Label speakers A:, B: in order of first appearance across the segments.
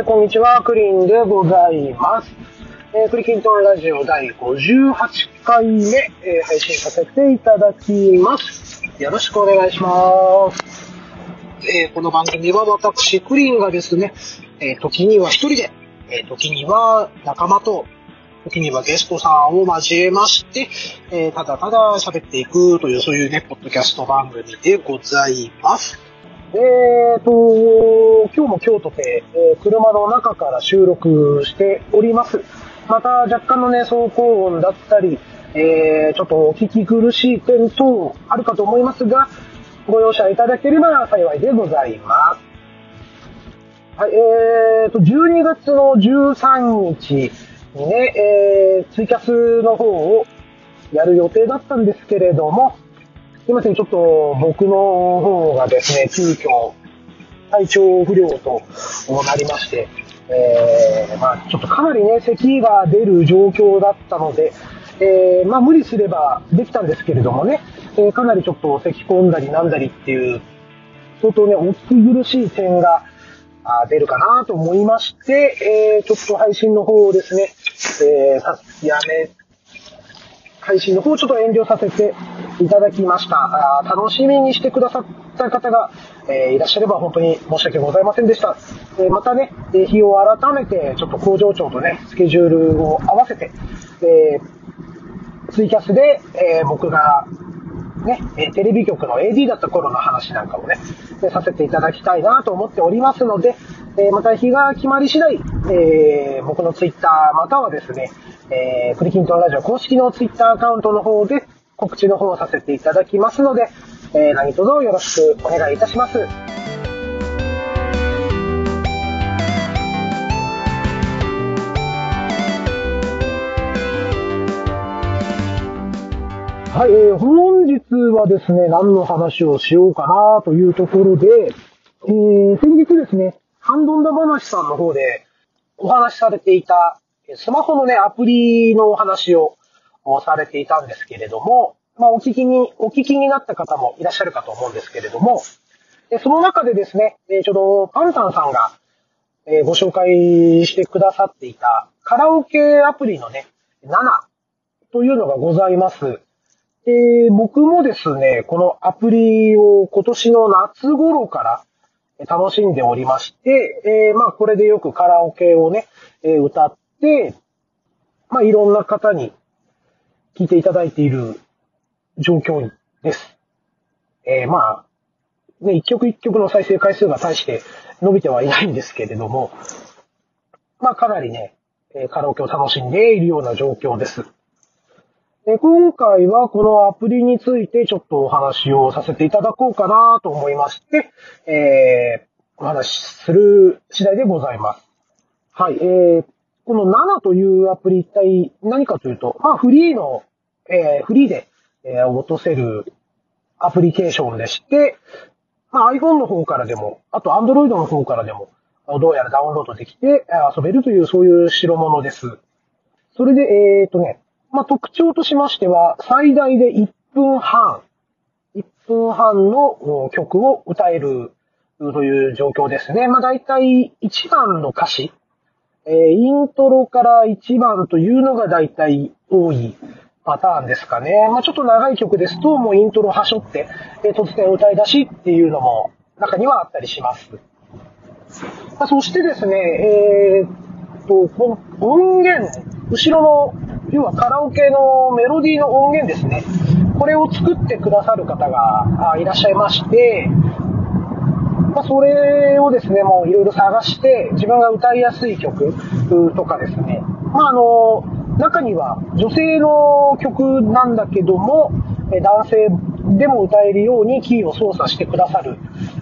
A: えー、こんにちは、クリンでございます。えー、クリキントンラジオ第58回目、えー、配信させていただきます。よろしくお願いします。えー、この番組は私、クリンがですね、えー、時には一人で、えー、時には仲間と、時にはゲストさんを交えまして、えー、ただただ喋っていくという、そういうね、ポッドキャスト番組でございます。えーと、今日も京都で、えー車の中から収録しております。また若干のね、走行音だったり、えー、ちょっとお聞き苦しい点等あるかと思いますが、ご容赦いただければ幸いでございます。はい、えーと、12月の13日にね、えー、ツイキャスの方をやる予定だったんですけれども、いません、ちょっと僕の方がですね、急遽体調不良となりまして、えー、まあちょっとかなりね、咳が出る状況だったので、えー、まあ無理すればできたんですけれどもね、えーかなりちょっと咳込んだりなんだりっていう、相当ね、お聞き苦しい点が出るかなと思いまして、えー、ちょっと配信の方をですね、えー、やめ配信の方をちょっと遠慮させていただきました。あ楽しみにしてくださった方が、えーいらっしゃれば本当に申し訳ございませんでした。えーまたね、え日を改めてちょっと工場長とね、スケジュールを合わせて、えーツイキャスで、え僕がね、テレビ局の AD だった頃の話なんかもね、させていただきたいなと思っておりますので、えまた日が決まり次第、えー僕のツイッターまたはですね、えークリキントンラジオ公式のツイッターアカウントの方で告知の方をさせていただきますので、えー何卒よろしくお願いいたします。はい、えー本日はですね、何の話をしようかなというところで、えー先日ですね、ハンドンダ話さんの方でお話しされていた、スマホのね、アプリのお話をされていたんですけれども、まあ、お聞きに、お聞きになった方もいらっしゃるかと思うんですけれども、でその中でですね、えちょうどパンタンさんが、えご紹介してくださっていたカラオケアプリのね、7というのがございます。で、僕もですね、このアプリを今年の夏頃から楽しんでおりまして、えーまあこれでよくカラオケをね、え歌って、まあいろんな方に聞いていただいている状況です。えーまあ、ね、一曲一曲の再生回数が大して伸びてはいないんですけれども、まあかなりね、カラオケを楽しんでいるような状況です。で今回はこのアプリについてちょっとお話をさせていただこうかなと思いまして、えー、お話しする次第でございます。はい、えー、この7というアプリ一体何かというと、まあフリーの、えー、フリーで、えー落とせるアプリケーションでして、まあ iPhone の方からでも、あと Android の方からでも、どうやらダウンロードできて遊べるというそういう代物です。それで、えー、とね、まあ、特徴としましては、最大で1分半、1分半の曲を歌えるという状況ですね。まあ、大体1番の歌詞、えーイントロから1番というのが大体多いパターンですかね。まあ、ちょっと長い曲ですと、もうイントロはしょって、えー突然歌い出しっていうのも中にはあったりします。まあそしてですね、えーっと、音源、後ろの、要はカラオケのメロディーの音源ですね。これを作ってくださる方がいらっしゃいまして、まあ、それをですね、もういろいろ探して、自分が歌いやすい曲とかですね、まあ、あの、中には女性の曲なんだけども、男性でも歌えるようにキーを操作してくださる、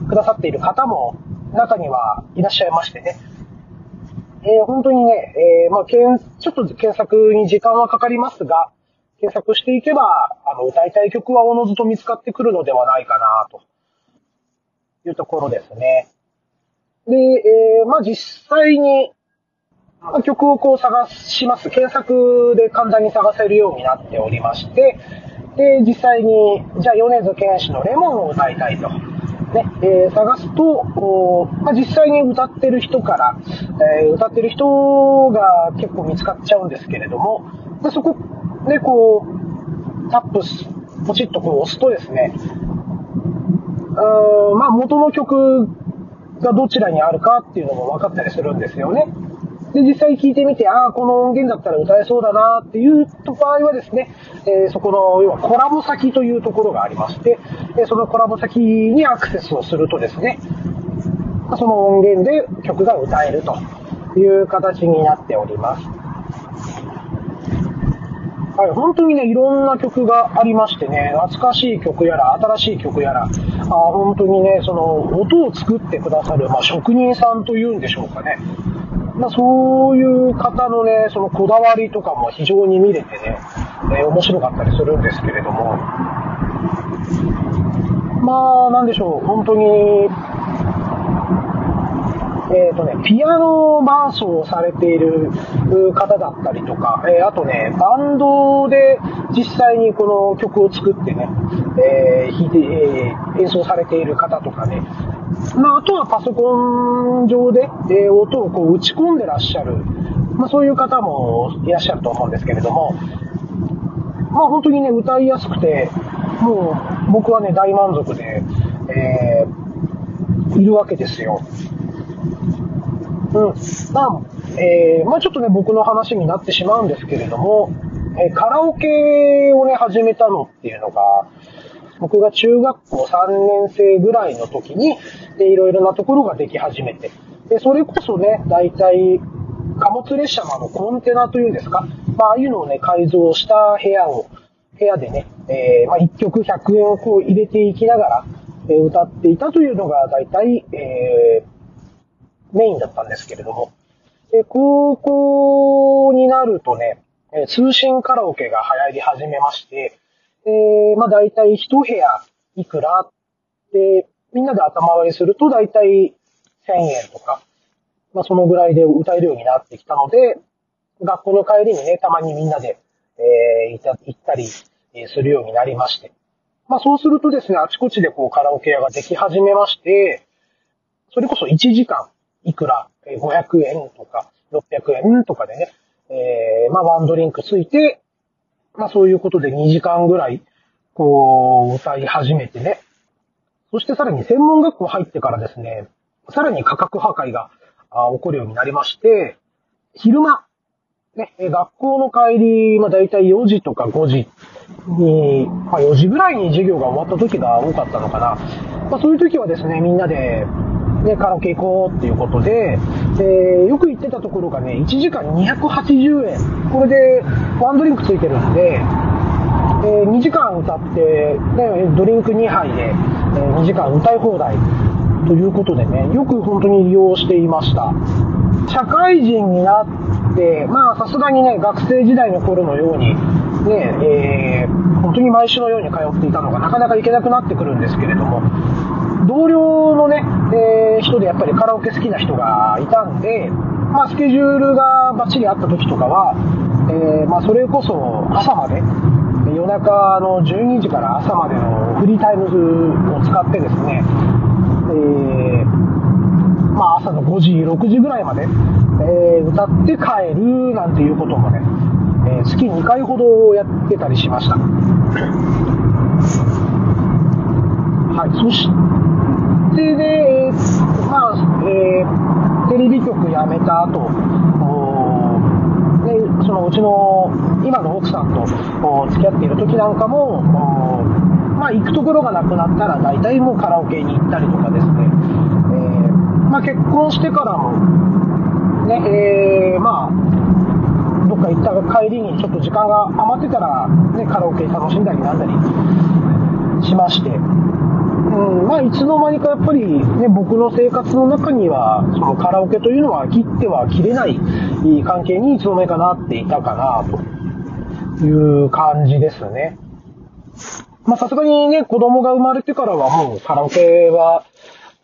A: くださっている方も中にはいらっしゃいましてね。えー本当にね、えーまあ、けんちょっと検索に時間はかかりますが、検索していけば、あの、歌いたい曲はおのずと見つかってくるのではないかな、というところですね。で、えーまあ、実際に、まあ曲をこう探します。検索で簡単に探せるようになっておりまして、で、実際に、じゃあ米津玄師のレモンを歌いたいとね、えー、探すと、まあ、実際に歌ってる人から、えー、歌ってる人が結構見つかっちゃうんですけれども、でそこでこう、タップス、ポチッとこう押すとですね、うん、まあ元の曲がどちらにあるかっていうのも分かったりするんですよね。で、実際聞いてみて、ああ、この音源だったら歌えそうだなっていう場合はですね、えー、そこの、要はコラボ先というところがありまして、えそのコラボ先にアクセスをするとですね、その音源で曲が歌えるという形になっております。はい、本当にね、いろんな曲がありましてね、懐かしい曲やら、新しい曲やら、あ本当にね、その、音を作ってくださる、まあ、職人さんというんでしょうかね。まあ、そういう方のね、そのこだわりとかも非常に見れてね、えー、面白かったりするんですけれども、まあ、なんでしょう、本当に、えっ、ー、とね、ピアノ伴奏をされている方だったりとか、えー、あとね、バンドで実際にこの曲を作ってね、え、弾いて、え、演奏されている方とかね、まあ、あとはパソコン上で、え、音をこう打ち込んでらっしゃる、まあ、そういう方もいらっしゃると思うんですけれども、まあ、本当にね、歌いやすくて、もう僕はね、大満足で、えー、いるわけですよ。うん。まあ、えー、まあちょっとね、僕の話になってしまうんですけれども、えー、カラオケをね、始めたのっていうのが、僕が中学校3年生ぐらいの時に、で、いろいろなところができ始めて、で、それこそね、大体、貨物列車のコンテナというんですか、まあ、ああいうのをね、改造した部屋を、部屋でね、えー、まあ、1曲100円をこう入れていきながら、えー、歌っていたというのが大体、えー、メインだったんですけれども、で高校になるとね、通信カラオケが流行り始めまして、え、まあ大体一部屋いくらで、みんなで頭割りすると大体1000円とか、まあそのぐらいで歌えるようになってきたので、学校の帰りにね、たまにみんなで、えー、行ったりするようになりまして。まあそうするとですね、あちこちでこうカラオケ屋ができ始めまして、それこそ1時間、いくら、500円とか、600円とかでね、えー、まあワンドリンクついて、まあそういうことで2時間ぐらい、こう、歌い始めてね。そしてさらに専門学校入ってからですね、さらに価格破壊が起こるようになりまして、昼間、ね、学校の帰り、まあ大体4時とか5時に、まあ4時ぐらいに授業が終わった時が多かったのかな。まあそういう時はですね、みんなで、ね、カラオケ行こうっていうことで、え、よく行ってたところがね、1時間280円。これでワンドリンクついてるんで、え、2時間歌って、ね、ドリンク2杯で、え、2時間歌い放題ということでね、よく本当に利用していました。社会人になって、まあさすがにね、学生時代の頃のように、ね、えー、本当に毎週のように通っていたのがなかなか行けなくなってくるんですけれども、同僚のね、えー、人でやっぱりカラオケ好きな人がいたんで、まあ、スケジュールがバッチリあった時とかは、えー、まあ、それこそ朝まで、夜中の12時から朝までのフリータイムズを使ってですね、えー、まあ、朝の5時、6時ぐらいまで、えー、歌って帰るなんていうこともね、え月2回ほどやってたりしました。はい。そしで、で、まあ、えー、テレビ局辞めた後、で、そのうちの今の奥さんと付き合っている時なんかも、まあ、行くところがなくなったら大体もうカラオケに行ったりとかですね、えー、まあ、結婚してからも、ね、えー、まあ、どっか行った帰りにちょっと時間が余ってたら、ね、カラオケ楽しんだりなんだりしまして、うん、まあ、いつの間にかやっぱりね、僕の生活の中には、そのカラオケというのは切っては切れない関係にいつの間にかなっていたかな、という感じですね。まあ、さすがにね、子供が生まれてからはもうカラオケは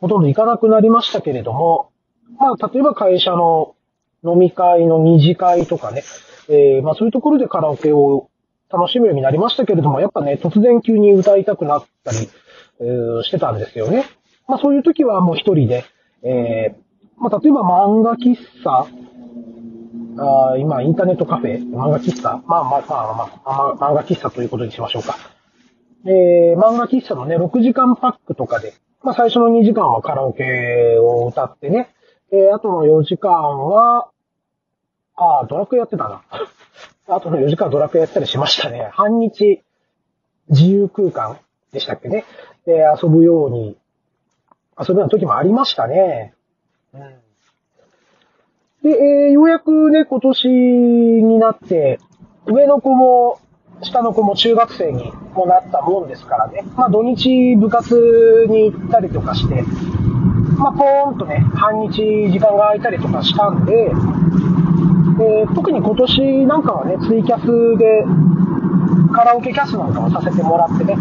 A: ほとんど行かなくなりましたけれども、まあ、例えば会社の飲み会の二次会とかね、えー、まあそういうところでカラオケを楽しむようになりましたけれども、やっぱね、突然急に歌いたくなったり、してたんですよね。まあそういう時はもう一人で、えー、まあ例えば漫画喫茶、あ今、インターネットカフェ、漫画喫茶まあまあまあまあ、まあ、漫画喫茶ということにしましょうか。えー、漫画喫茶のね、6時間パックとかで、まあ最初の2時間はカラオケを歌ってね、えー、あとの4時間は、ああ、ドラクエやってたな。あとの4時間ドラクエやったりしましたね。半日自由空間でしたっけね。で、遊ぶように、遊ぶような時もありましたね。うん。で、えー、ようやくね、今年になって、上の子も、下の子も中学生にもなったもんですからね。まあ土日部活に行ったりとかして、まあポーンとね、半日時間が空いたりとかしたんで、えー、特に今年なんかはね、ツイキャスでカラオケキャスなんかをさせてもらってね、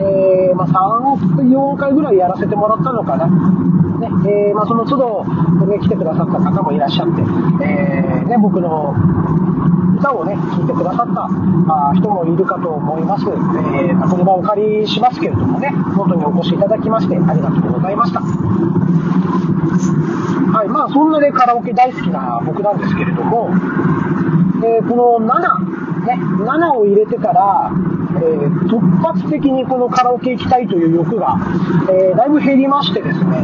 A: えー、まあ、3、4回ぐらいやらせてもらったのかな。ね、えー、まあ、その都度、ね、来てくださった方もいらっしゃって、え、ね、僕の歌をね、聴いてくださったあ人もいるかと思います。えー、この場をお借りしますけれどもね、本当にお越しいただきましてありがとうございました。はい、まあそんなね、カラオケ大好きな僕なんですけれども、えー、この7、ね、7を入れてから、えー、突発的にこのカラオケ行きたいという欲が、えー、だいぶ減りましてですね、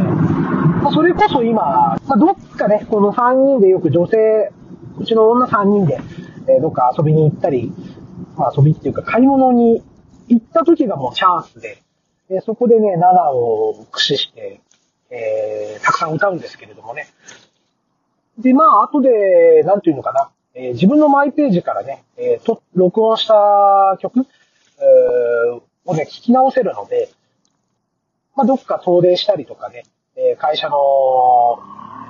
A: まあ、それこそ今、まあ、どっかね、この3人でよく女性、うちの女3人で、えどっか遊びに行ったり、まあ遊びっていうか買い物に行った時がもうチャンスで、えそこでね、7を駆使して、えー、たくさん歌うんですけれどもね。で、まあ、後で、なんていうのかな、えー、自分のマイページからね、えー、と、録音した曲、え、をね、聞き直せるので、まあ、どっか遠出したりとかね、え、会社の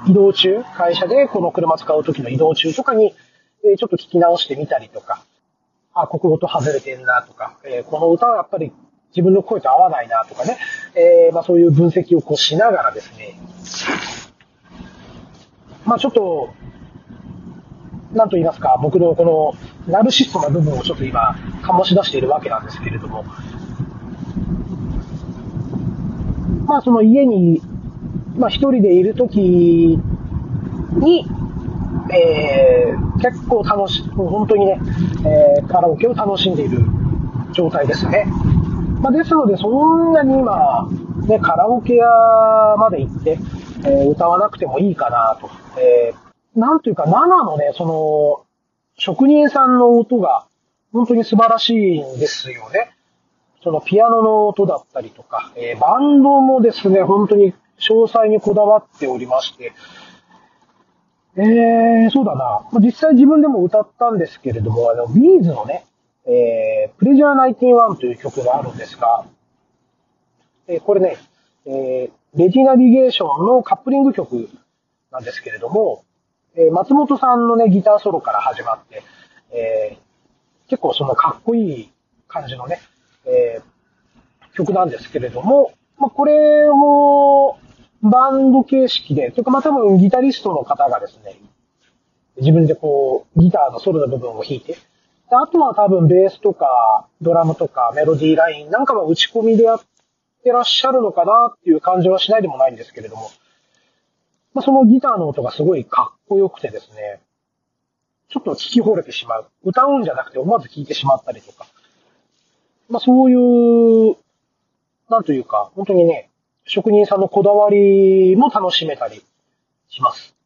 A: 移動中、会社でこの車使う時の移動中とかに、え、ちょっと聞き直してみたりとか、あ、ここ音外れてんなとか、え、この歌はやっぱり自分の声と合わないなとかね、えー、まあそういう分析をこうしながらですね、まあちょっと、なんと言いますか、僕のこのナルシストな部分をちょっと今、醸し出しているわけなんですけれども、まあその家に、まあ一人でいるときに、えー、結構楽し、もう本当にね、えー、カラオケを楽しんでいる状態ですね。まあ、ですので、そんなに今、ね、カラオケ屋まで行って、えー、歌わなくてもいいかなと。えー、なんというか、7のね、その、職人さんの音が、本当に素晴らしいんですよね。そのピアノの音だったりとか、えー、バンドもですね、本当に詳細にこだわっておりまして、えー、そうだな。実際自分でも歌ったんですけれども、あの、ビーズのね、えー、プレジャー91という曲があるんですが、えー、これね、えー、レジナビゲーションのカップリング曲なんですけれども、えー、松本さんのね、ギターソロから始まって、えー、結構そのかっこいい感じのね、えー、曲なんですけれども、まあ、これをバンド形式で、というかまあ多分ギタリストの方がですね、自分でこう、ギターのソロの部分を弾いて、であとは多分ベースとかドラムとかメロディーラインなんかは打ち込みでやってらっしゃるのかなっていう感じはしないでもないんですけれども、まあ、そのギターの音がすごいかっこよくてですね、ちょっと聞き惚れてしまう。歌うんじゃなくて思わず聞いてしまったりとか。まあそういう、なんというか、本当にね、職人さんのこだわりも楽しめたりします。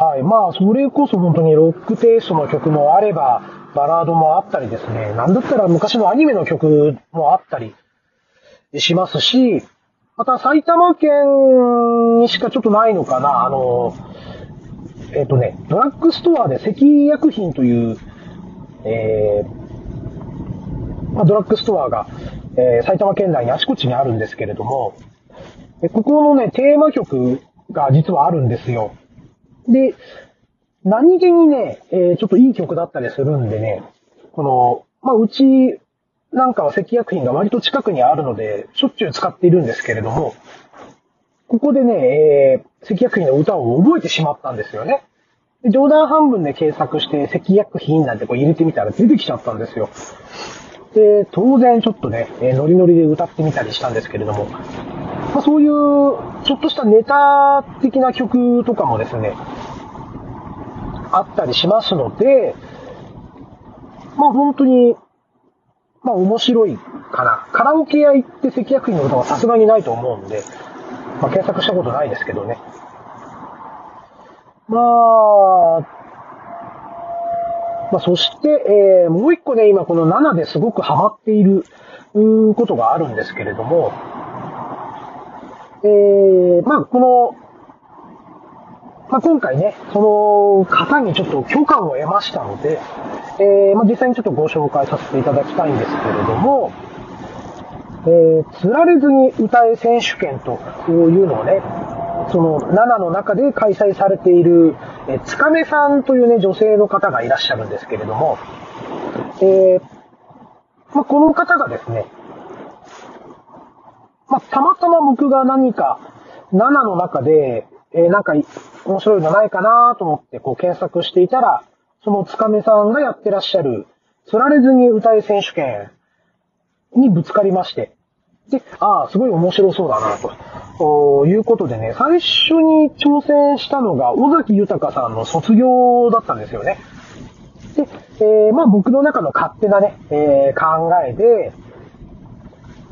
A: はい。まあ、それこそ本当にロックテイストの曲もあれば、バラードもあったりですね。なんだったら昔のアニメの曲もあったりしますし、また埼玉県にしかちょっとないのかな。あの、えっ、ー、とね、ドラッグストアで関薬品という、えー、まあ、ドラッグストアが、えー、埼玉県内にあちこちにあるんですけれども、ここのね、テーマ曲が実はあるんですよ。で、何気にね、えー、ちょっといい曲だったりするんでね、この、まあ、うちなんかは赤薬品が割と近くにあるので、しょっちゅう使っているんですけれども、ここでね、えー、赤薬品の歌を覚えてしまったんですよね。で冗談半分で検索して赤薬品なんてこう入れてみたら出てきちゃったんですよ。で、当然ちょっとね、えノリノリで歌ってみたりしたんですけれども、まあ、そういう、ちょっとしたネタ的な曲とかもですね、あったりしますので、まあ本当に、まあ面白いかな。カラオケ屋行って関役員の歌はさすがにないと思うんで、まあ検索したことないですけどね。まあ、まあそして、えー、もう一個ね、今この7ですごくハマっている、ことがあるんですけれども、えー、まあこの、まあ、今回ね、その方にちょっと許可を得ましたので、えー、まあ、実際にちょっとご紹介させていただきたいんですけれども、えー、釣られずに歌え選手権というのをね、その7の中で開催されている、え、つかめさんというね、女性の方がいらっしゃるんですけれども、えー、まあ、この方がですね、まあ、たまたま僕が何か7の中でえー、なんか、面白いのないかなと思って、こう検索していたら、そのつかめさんがやってらっしゃる、釣られずに歌い選手権にぶつかりまして、で、ああ、すごい面白そうだな、ということでね、最初に挑戦したのが、尾崎豊さんの卒業だったんですよね。で、えー、まあ僕の中の勝手なね、えー、考えで、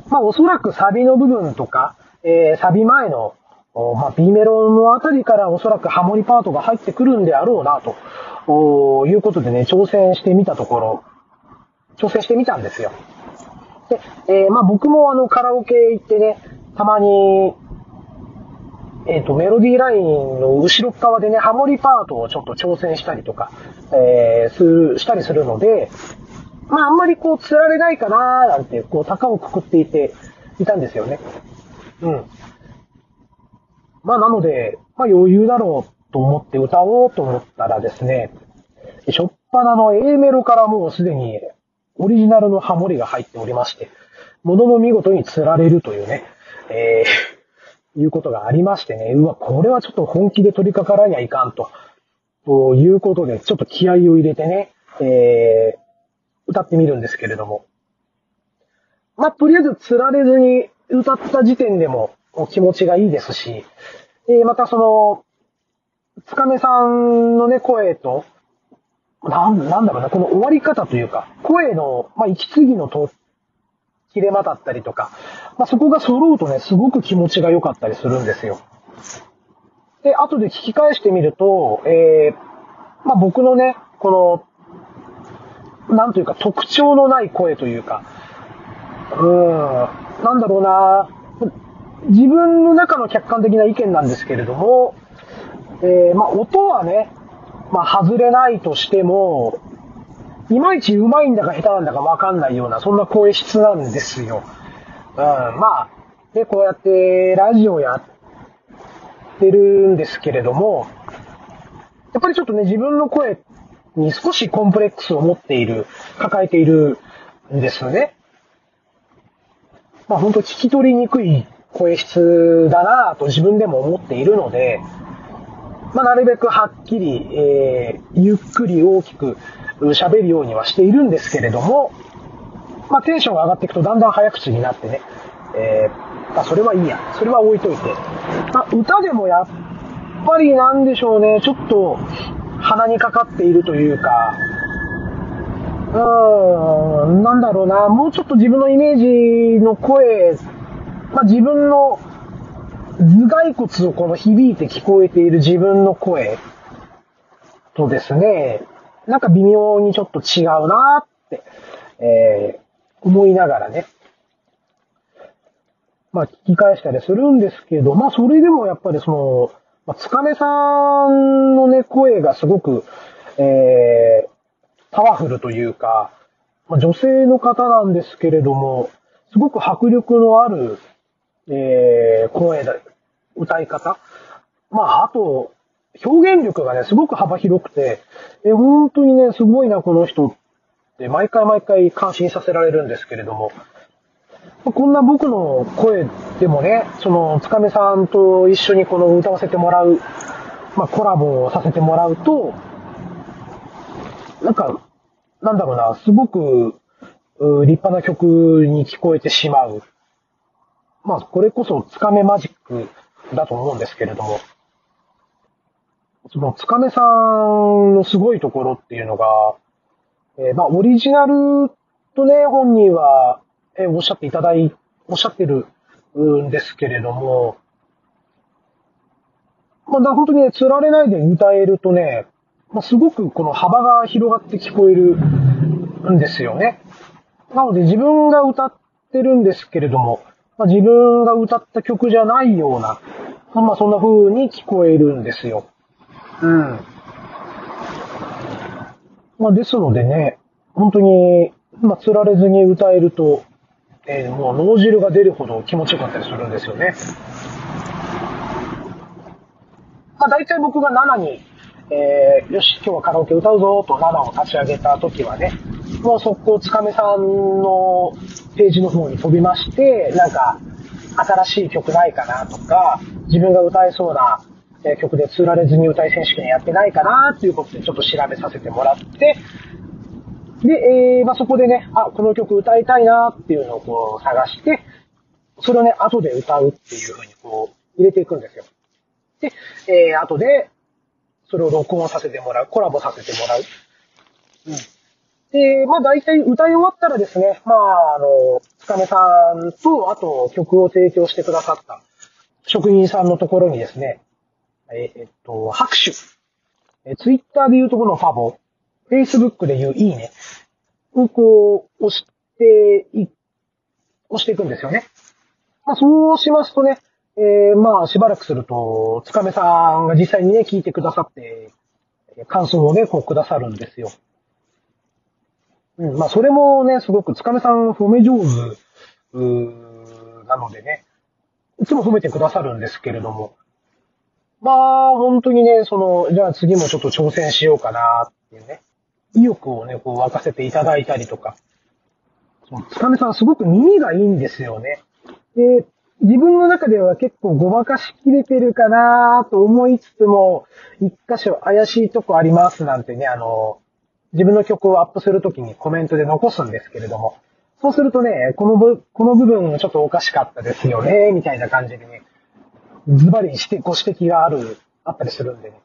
A: まあおそらくサビの部分とか、えー、サビ前のまあ、B メロのあたりからおそらくハモリパートが入ってくるんであろうな、ということでね、挑戦してみたところ、挑戦してみたんですよ。で、えー、まあ僕もあのカラオケ行ってね、たまに、えっ、ー、と、メロディーラインの後ろ側でね、ハモリパートをちょっと挑戦したりとか、えー、する、したりするので、まああんまりこう、釣られないかなーなんて、こう、高をくくっていて、いたんですよね。うん。まあなので、まあ余裕だろうと思って歌おうと思ったらですね、しょっぱなの A メロからもうすでにオリジナルのハモリが入っておりまして、ものの見事に釣られるというね、えー、いうことがありましてね、うわ、これはちょっと本気で取り掛からにはいかんと、ということで、ちょっと気合を入れてね、えー、歌ってみるんですけれども。まあ、とりあえず釣られずに歌った時点でも気持ちがいいですし、えまたその、つかめさんのね、声と、なん、なんだろうな、この終わり方というか、声の、まあ、息継ぎのと、切れ間だったりとか、まあ、そこが揃うとね、すごく気持ちが良かったりするんですよ。で、後で聞き返してみると、えー、まあ、僕のね、この、なんというか特徴のない声というか、うーん、なんだろうな、自分の中の客観的な意見なんですけれども、えー、まあ、音はね、まあ、外れないとしても、いまいち上手いんだか下手なんだかわかんないような、そんな声質なんですよ。うん、まあ、で、こうやってラジオやってるんですけれども、やっぱりちょっとね、自分の声に少しコンプレックスを持っている、抱えているんですね。まあ本当聞き取りにくい声質だなと自分でも思っているので、まあ、なるべくはっきり、えー、ゆっくり大きく喋るようにはしているんですけれども、まあ、テンションが上がっていくとだんだん早口になってね、えー、まあ、それはいいや。それは置いといて。まあ、歌でもやっぱりなんでしょうね、ちょっと鼻にかかっているというか、うーん、なんだろうな、もうちょっと自分のイメージの声まあ、自分の頭蓋骨をこの響いて聞こえている自分の声とですね、なんか微妙にちょっと違うなって、えー、思いながらね、まあ聞き返したりするんですけど、まあそれでもやっぱりその、まあ、つかめさんのね、声がすごく、えー、パワフルというか、まあ、女性の方なんですけれども、すごく迫力のあるえー、声だ、歌い方。まあ、あと、表現力がね、すごく幅広くて、え、本当にね、すごいな、この人って、毎回毎回感心させられるんですけれども、こんな僕の声でもね、その、つかめさんと一緒にこの歌わせてもらう、まあ、コラボをさせてもらうと、なんか、なんだろうな、すごく、う立派な曲に聞こえてしまう。まあ、これこそつかめマジックだと思うんですけれども、そのつかめさんのすごいところっていうのが、えー、まあ、オリジナルとね、本人は、えー、おっしゃっていただい、おっしゃってるんですけれども、まあ、本当にね、釣られないで歌えるとね、まあ、すごくこの幅が広がって聞こえるんですよね。なので自分が歌ってるんですけれども、まあ、自分が歌った曲じゃないような、まあそんな風に聞こえるんですよ。うん。まあですのでね、本当に、まあ釣られずに歌えると、えー、もう脳汁が出るほど気持ちよかったりするんですよね。まあ大体僕が7に、えー、よし、今日はカラオケ歌うぞと7を立ち上げた時はね、もう速攻つかめさんのページの方に飛びまして、なんか、新しい曲ないかなとか、自分が歌えそうな曲で釣られずに歌い選手権やってないかなっていうことでちょっと調べさせてもらって、で、えー、まあ、そこでね、あ、この曲歌いたいなっていうのをこう探して、それをね、後で歌うっていう風にこう入れていくんですよ。で、えー、後で、それを録音させてもらう、コラボさせてもらう。うん。で、まあ大体歌い終わったらですね、まああの、つかめさんと、あと曲を提供してくださった職人さんのところにですね、ええっと、拍手。え、ツイッターで言うとこのファボ、フェイスブックで言ういいねをこう、押してい、押していくんですよね。まあそうしますとね、えー、まあしばらくすると、つかめさんが実際にね、聞いてくださって、感想をね、こうくださるんですよ。うん、まあ、それもね、すごく、つかめさん褒め上手、うなのでね、いつも褒めてくださるんですけれども、まあ、本当にね、その、じゃあ次もちょっと挑戦しようかなっていうね、意欲をね、こう沸かせていただいたりとか、つかめさんすごく耳がいいんですよね。で、自分の中では結構ごまかしきれてるかなと思いつつも、一箇所怪しいとこありますなんてね、あの、自分の曲をアップするときにコメントで残すんですけれども、そうするとね、この部、この部分ちょっとおかしかったですよね、みたいな感じでね、ズバリしてご指摘がある、あったりするんでね。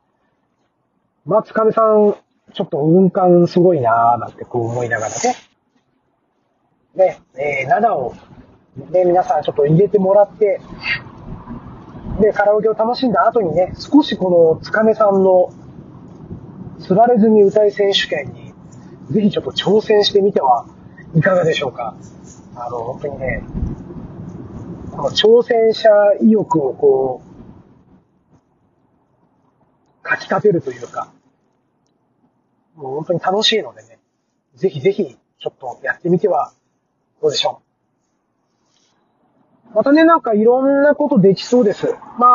A: まあ、つかめさん、ちょっと運感すごいなーなんてこう思いながらね。ね、えー、灘を、ね、皆さんちょっと入れてもらって、で、カラオケを楽しんだ後にね、少しこのつかめさんの釣られずに歌い選手権に、ぜひちょっと挑戦してみてはいかがでしょうか。あの、本当にね、この挑戦者意欲をこう、かき立てるというか、もう本当に楽しいのでね、ぜひぜひちょっとやってみてはどうでしょう。またね、なんかいろんなことできそうです。ま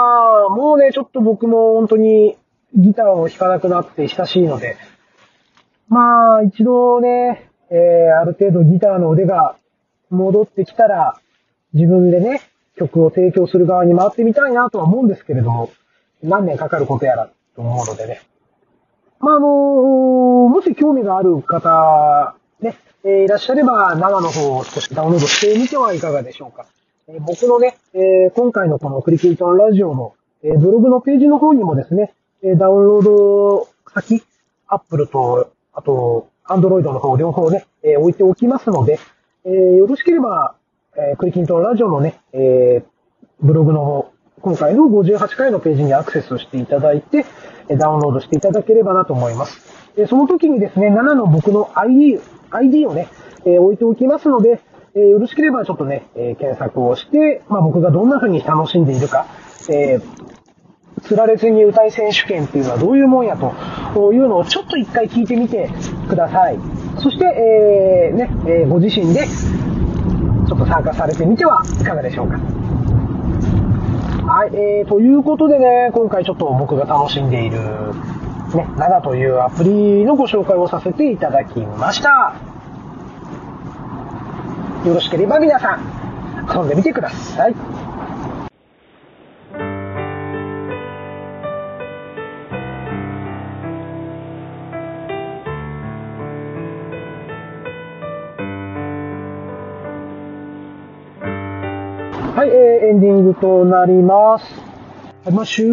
A: あ、もうね、ちょっと僕も本当にギターを弾かなくなって親しいので、まあ、一度ね、えー、ある程度ギターの腕が戻ってきたら、自分でね、曲を提供する側に回ってみたいなとは思うんですけれども、何年かかることやらと思うのでね。まあ、あのー、もし興味がある方、ね、えー、いらっしゃれば、生の方を少しダウンロードしてみてはいかがでしょうか。えー、僕のね、え今回のこのクリケイトンラジオの、えブログのページの方にもですね、えダウンロード先、Apple と、あと、Android の方両方ね、え置いておきますので、えよろしければ、えクリキントンラジオのね、えブログの方、今回の58回のページにアクセスしていただいて、ダウンロードしていただければなと思います。その時にですね、7の僕の ID、ID をね、え置いておきますので、えよろしければちょっとね、え検索をして、まあ、僕がどんな風に楽しんでいるか、え釣られずに歌い選手権っていうのはどういうもんやというのをちょっと一回聞いてみてください。そして、えー、ね、えー、ご自身でちょっと参加されてみてはいかがでしょうか。はい、えー、ということでね、今回ちょっと僕が楽しんでいる、ね、7というアプリのご紹介をさせていただきました。よろしければ皆さん、遊んでみてください。はい、えー、エンディングとなります。まあ、週、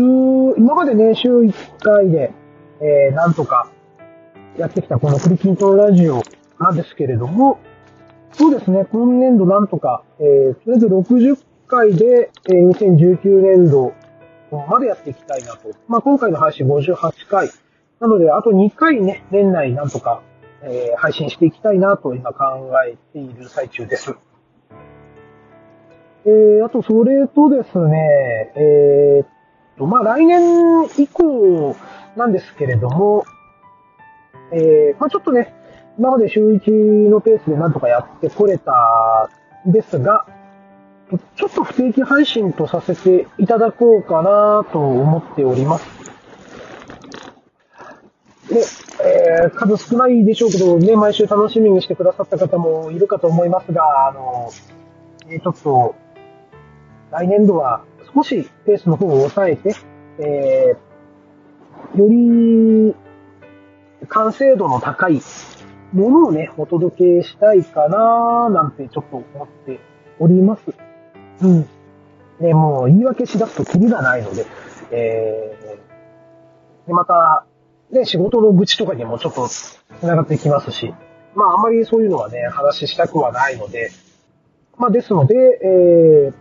A: 今までね、週1回で、えー、なんとかやってきたこのクリキントラジオなんですけれども、そうですね、今年度なんとか、えー、とりあえず60回で、えー、2019年度までやっていきたいなと。まあ、今回の配信58回。なので、あと2回ね、年内なんとか、えー、配信していきたいなと今考えている最中です。えー、あと、それとですね、えー、っと、まあ、来年以降なんですけれども、えー、まあ、ちょっとね、今まで週1のペースでなんとかやってこれたんですが、ちょっと不定期配信とさせていただこうかなと思っております。で、えー、数少ないでしょうけど、ね、毎週楽しみにしてくださった方もいるかと思いますが、あの、えー、ちょっと、来年度は少しペースの方を抑えて、えー、より完成度の高いものをね、お届けしたいかななんてちょっと思っております。うん。ね、もう言い訳しだすとキリがないので、えー、で、また、ね、仕事の愚痴とかにもちょっと繋がってきますし、まああんまりそういうのはね、話したくはないので、まあですので、えー、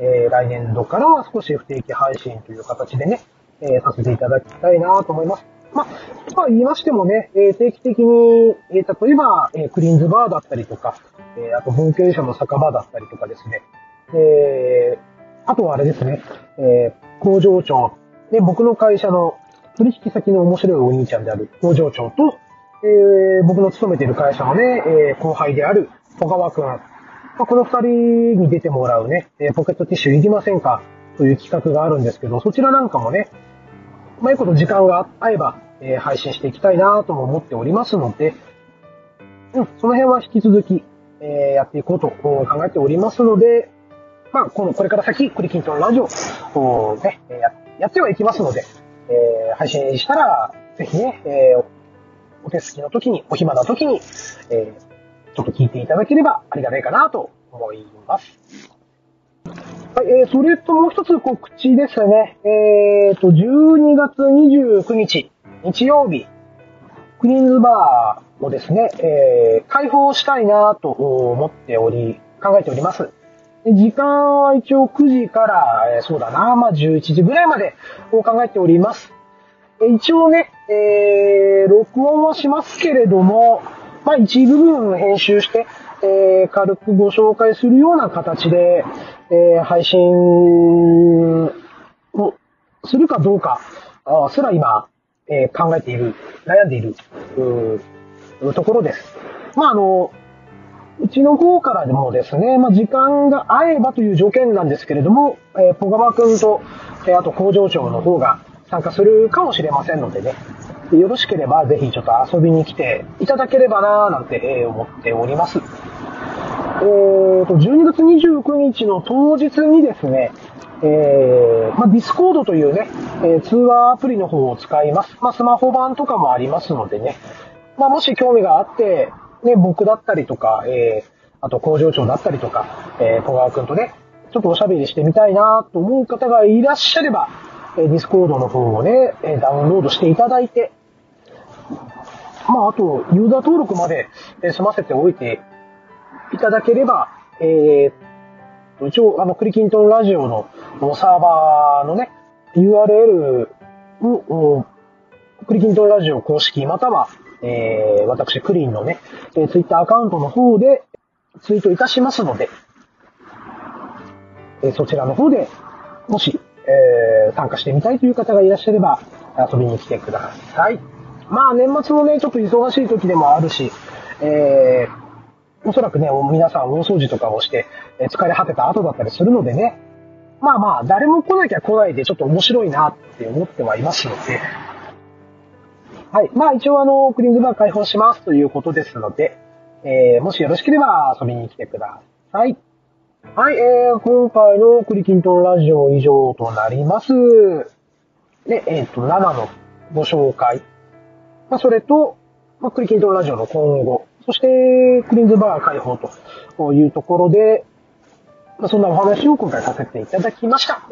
A: えー、来年度からは少し不定期配信という形でね、えー、させていただきたいなと思います。まあ、とは言いましてもね、えー、定期的に、えー、例えば、えー、クリーンズバーだったりとか、え、あと文系者の酒場だったりとかですね、え、あとはあれですね、え、工場長、で、僕の会社の取引先の面白いお兄ちゃんである工場長と、え、僕の勤めている会社のね、え、後輩である小川くん、まあ、この二人に出てもらうね、えポケットティッシュいりませんか？という企画があるんですけど、そちらなんかもね、まあ、いこと時間が合えば、え、配信していきたいなとも思っておりますので、うん、その辺は引き続き、え、やっていこうと考えておりますので、まあ、この、これから先、クリキントンラジオをね、や、やってはいきますので、えー、配信したら、ぜひね、えー、お手すきの時に、お暇な時に、えー、ちょっと聞いていただければありがたいかなと思います。はい、えー、それともう一つ告知ですね。えーと、12月29日、日曜日、クリーンズバーをですね、えー、開放したいなと思っており、考えております。時間は一応9時から、えー、そうだな、まあ11時ぐらいまでを考えております。一応ね、えー、録音はしますけれども、まあ一部分編集して、えー、軽くご紹介するような形で、えー、配信をするかどうか、すら今、えー、考えている、悩んでいる、ところです。まあ、あの、うちの方からでもですね、まあ、時間が合えばという条件なんですけれども、えー、小川君と、えー、あと工場長の方が参加するかもしれませんのでね、よろしければぜひちょっと遊びに来ていただければなぁなんて思っております。えーと、12月29日の当日にですね、えー、まあ、ディスコードというね、えー、通話アプリの方を使います。まあ、スマホ版とかもありますのでね、まあ、もし興味があって、ね、僕だったりとか、えー、あと工場長だったりとか、えー、小川くんとね、ちょっとおしゃべりしてみたいなと思う方がいらっしゃれば、えー、ディスコードの方をね、えダウンロードしていただいて、まあ、あと、ユーザー登録まで済ませておいていただければ、えー、一応、あの、クリキントンラジオのサーバーのね、URL を、クリキントンラジオ公式、または、えー、私、クリーンのね、えー、ツイッターアカウントの方でツイートいたしますので、えー、そちらの方で、もし、えー、参加してみたいという方がいらっしゃれば、遊びに来てください。まあ、年末もね、ちょっと忙しい時でもあるし、えー、おそらくね、皆さん大掃除とかをして、え疲れ果てた後だったりするのでね、まあまあ、誰も来なきゃ来ないでちょっと面白いなって思ってはいますので、はい。まあ一応あの、クリングバー開放しますということですので、えー、もしよろしければ遊びに来てください。はい、えー、今回のクリキントンラジオ以上となります。で、えっ、ー、と、7のご紹介。まあ、それと、まあ、クリキントンラジオの今後、そして、クリンズバー開放というところで、まあ、そんなお話を今回させていただきました。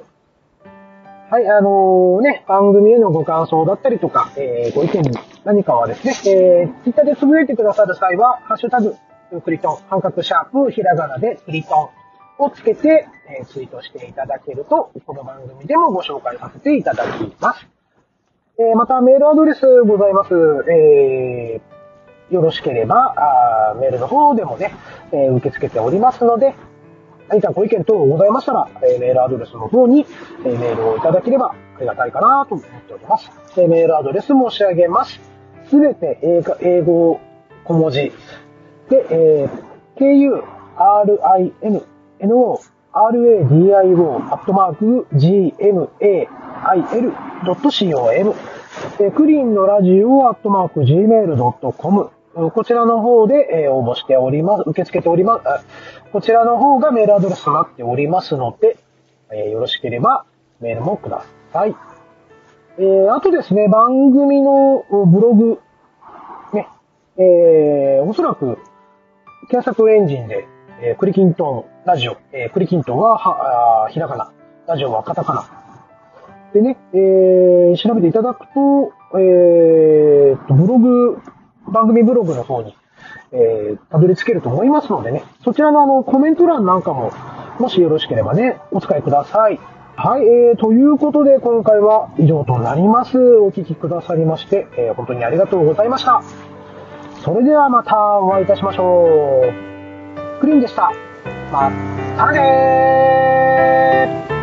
A: はい、あのー、ね、番組へのご感想だったりとか、えー、ご意見何かはですね、えー、ツイッターでつぶやいてくださる際は、ハッシュタグ、クリトン、半角シャープ、ひらがなでクリトンをつけて、えー、ツイートしていただけると、この番組でもご紹介させていただきます。えー、また、メールアドレスございます。えー、よろしければ、あメールの方でもね、えー、受け付けておりますので、何かご意見等ございましたら、え、メールアドレスの方に、え、メールをいただければありがたいかなと思っております。え、メールアドレス申し上げます。すべて英語小文字で、えー、k-u-r-i-n-o-r-a-d-i-o アットマーク gma、il.com、えクリーンのラジオ、アットマーク、gmail.com、こちらの方で、応募しております、受け付けております、こちらの方がメールアドレスとなっておりますので、えよろしければメールもください。えー、あとですね、番組のブログ、ね、えー、おそらく、検索エンジンで、えー、クリキントンラジオ、えー、クリキントンはひらがな、ラジオはカタカナ。でね、えー、調べていただくと、えー、と、ブログ番組ブログの方に、えー、たどり着けると思いますのでね、そちらのあの、コメント欄なんかも、もしよろしければね、お使いください。はい、えー、ということで今回は以上となります。お聴きくださりまして、えー、本当にありがとうございました。それではまたお会いいたしましょう。クリーンでした。またねー